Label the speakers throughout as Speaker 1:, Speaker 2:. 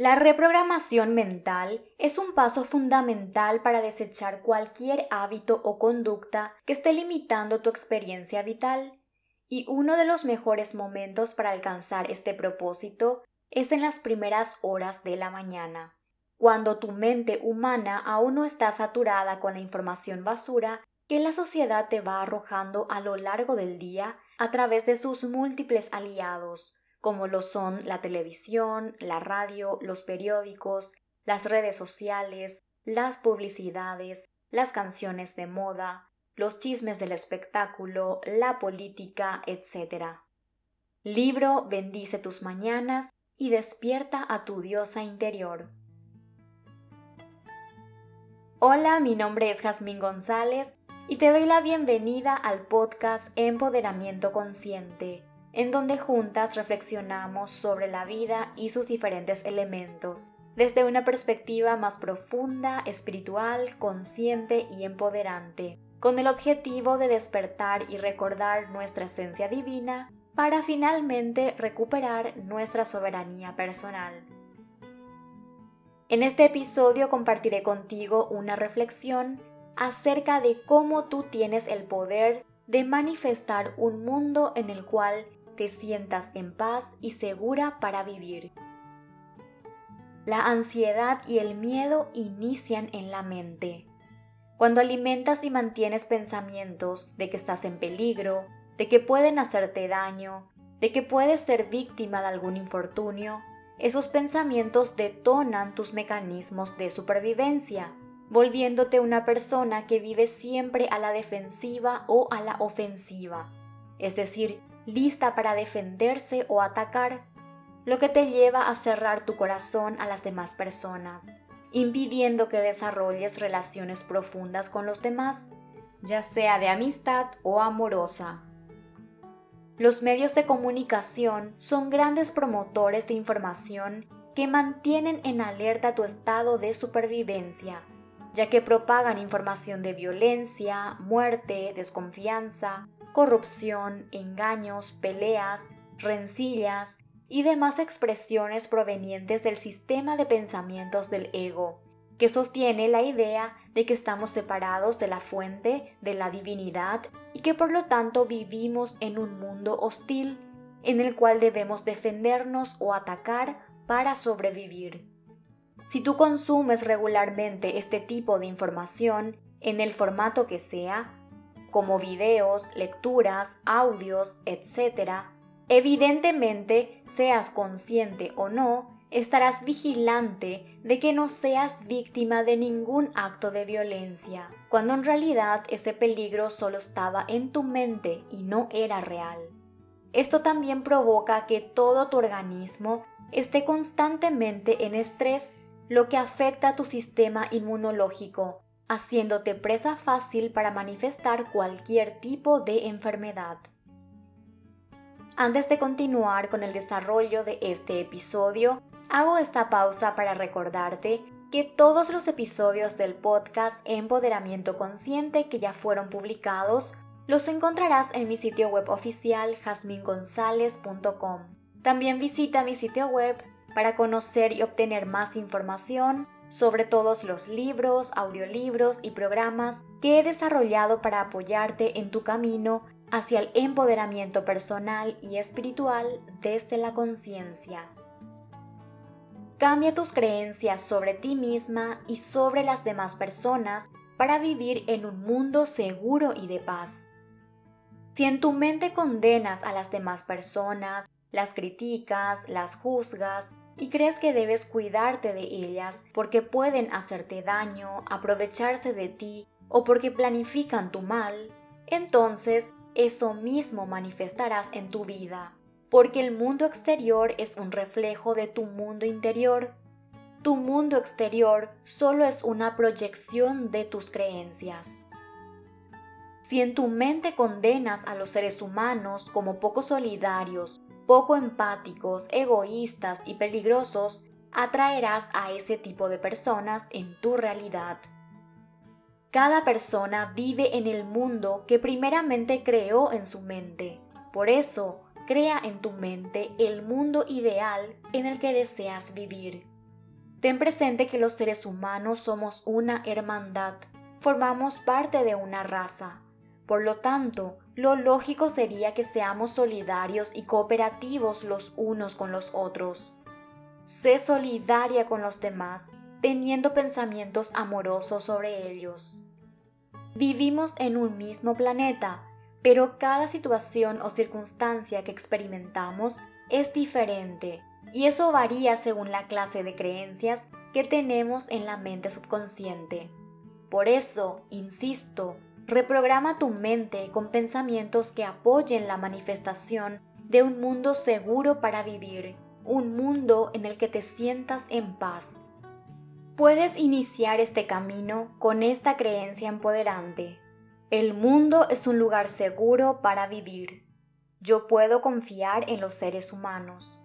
Speaker 1: La reprogramación mental es un paso fundamental para desechar cualquier hábito o conducta que esté limitando tu experiencia vital. Y uno de los mejores momentos para alcanzar este propósito es en las primeras horas de la mañana, cuando tu mente humana aún no está saturada con la información basura que la sociedad te va arrojando a lo largo del día a través de sus múltiples aliados, como lo son la televisión, la radio, los periódicos, las redes sociales, las publicidades, las canciones de moda, los chismes del espectáculo, la política, etc. Libro Bendice tus mañanas y despierta a tu diosa interior. Hola, mi nombre es Jazmín González y te doy la bienvenida al podcast Empoderamiento Consciente en donde juntas reflexionamos sobre la vida y sus diferentes elementos, desde una perspectiva más profunda, espiritual, consciente y empoderante, con el objetivo de despertar y recordar nuestra esencia divina para finalmente recuperar nuestra soberanía personal. En este episodio compartiré contigo una reflexión acerca de cómo tú tienes el poder de manifestar un mundo en el cual te sientas en paz y segura para vivir. La ansiedad y el miedo inician en la mente. Cuando alimentas y mantienes pensamientos de que estás en peligro, de que pueden hacerte daño, de que puedes ser víctima de algún infortunio, esos pensamientos detonan tus mecanismos de supervivencia, volviéndote una persona que vive siempre a la defensiva o a la ofensiva, es decir, lista para defenderse o atacar, lo que te lleva a cerrar tu corazón a las demás personas, impidiendo que desarrolles relaciones profundas con los demás, ya sea de amistad o amorosa. Los medios de comunicación son grandes promotores de información que mantienen en alerta tu estado de supervivencia, ya que propagan información de violencia, muerte, desconfianza, corrupción, engaños, peleas, rencillas y demás expresiones provenientes del sistema de pensamientos del ego, que sostiene la idea de que estamos separados de la fuente de la divinidad y que por lo tanto vivimos en un mundo hostil en el cual debemos defendernos o atacar para sobrevivir. Si tú consumes regularmente este tipo de información, en el formato que sea, como videos, lecturas, audios, etc., evidentemente, seas consciente o no, estarás vigilante de que no seas víctima de ningún acto de violencia, cuando en realidad ese peligro solo estaba en tu mente y no era real. Esto también provoca que todo tu organismo esté constantemente en estrés, lo que afecta a tu sistema inmunológico, haciéndote presa fácil para manifestar cualquier tipo de enfermedad. Antes de continuar con el desarrollo de este episodio, hago esta pausa para recordarte que todos los episodios del podcast Empoderamiento Consciente que ya fueron publicados los encontrarás en mi sitio web oficial jasmingonzalez.com. También visita mi sitio web para conocer y obtener más información sobre todos los libros, audiolibros y programas que he desarrollado para apoyarte en tu camino hacia el empoderamiento personal y espiritual desde la conciencia. Cambia tus creencias sobre ti misma y sobre las demás personas para vivir en un mundo seguro y de paz. Si en tu mente condenas a las demás personas, las criticas, las juzgas, y crees que debes cuidarte de ellas porque pueden hacerte daño, aprovecharse de ti o porque planifican tu mal, entonces eso mismo manifestarás en tu vida, porque el mundo exterior es un reflejo de tu mundo interior. Tu mundo exterior solo es una proyección de tus creencias. Si en tu mente condenas a los seres humanos como poco solidarios, poco empáticos, egoístas y peligrosos, atraerás a ese tipo de personas en tu realidad. Cada persona vive en el mundo que primeramente creó en su mente. Por eso, crea en tu mente el mundo ideal en el que deseas vivir. Ten presente que los seres humanos somos una hermandad, formamos parte de una raza. Por lo tanto, lo lógico sería que seamos solidarios y cooperativos los unos con los otros. Sé solidaria con los demás, teniendo pensamientos amorosos sobre ellos. Vivimos en un mismo planeta, pero cada situación o circunstancia que experimentamos es diferente y eso varía según la clase de creencias que tenemos en la mente subconsciente. Por eso, insisto, reprograma tu mente con pensamientos que apoyen la manifestación de un mundo seguro para vivir, un mundo en el que te sientas en paz. Puedes iniciar este camino con esta creencia empoderante. El mundo es un lugar seguro para vivir. Yo puedo confiar en los seres humanos.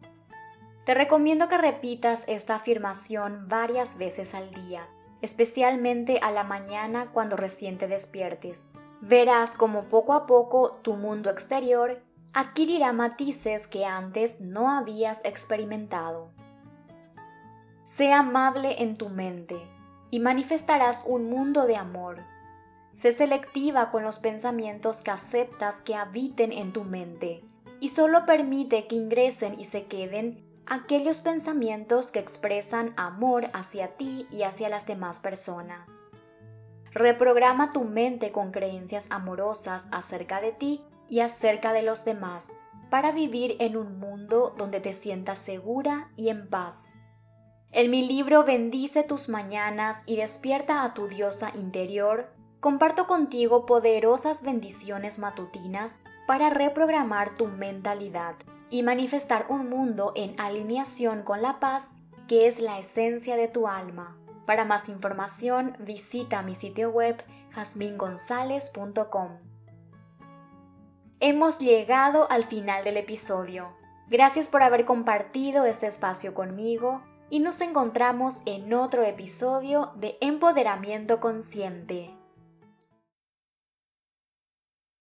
Speaker 1: Te recomiendo que repitas esta afirmación varias veces al día, especialmente a la mañana cuando recién te despiertes. Verás como poco a poco tu mundo exterior adquirirá matices que antes no habías experimentado. Sé amable en tu mente y manifestarás un mundo de amor. Sé selectiva con los pensamientos que aceptas que habiten en tu mente y solo permite que ingresen y se queden aquellos pensamientos que expresan amor hacia ti y hacia las demás personas. Reprograma tu mente con creencias amorosas acerca de ti y acerca de los demás para vivir en un mundo donde te sientas segura y en paz. En mi libro Bendice tus mañanas y despierta a tu diosa interior, comparto contigo poderosas bendiciones matutinas para reprogramar tu mentalidad y manifestar un mundo en alineación con la paz que es la esencia de tu alma. Para más información visita mi sitio web jasmingonzalez.com. Hemos llegado al final del episodio. Gracias por haber compartido este espacio conmigo y nos encontramos en otro episodio de Empoderamiento Consciente.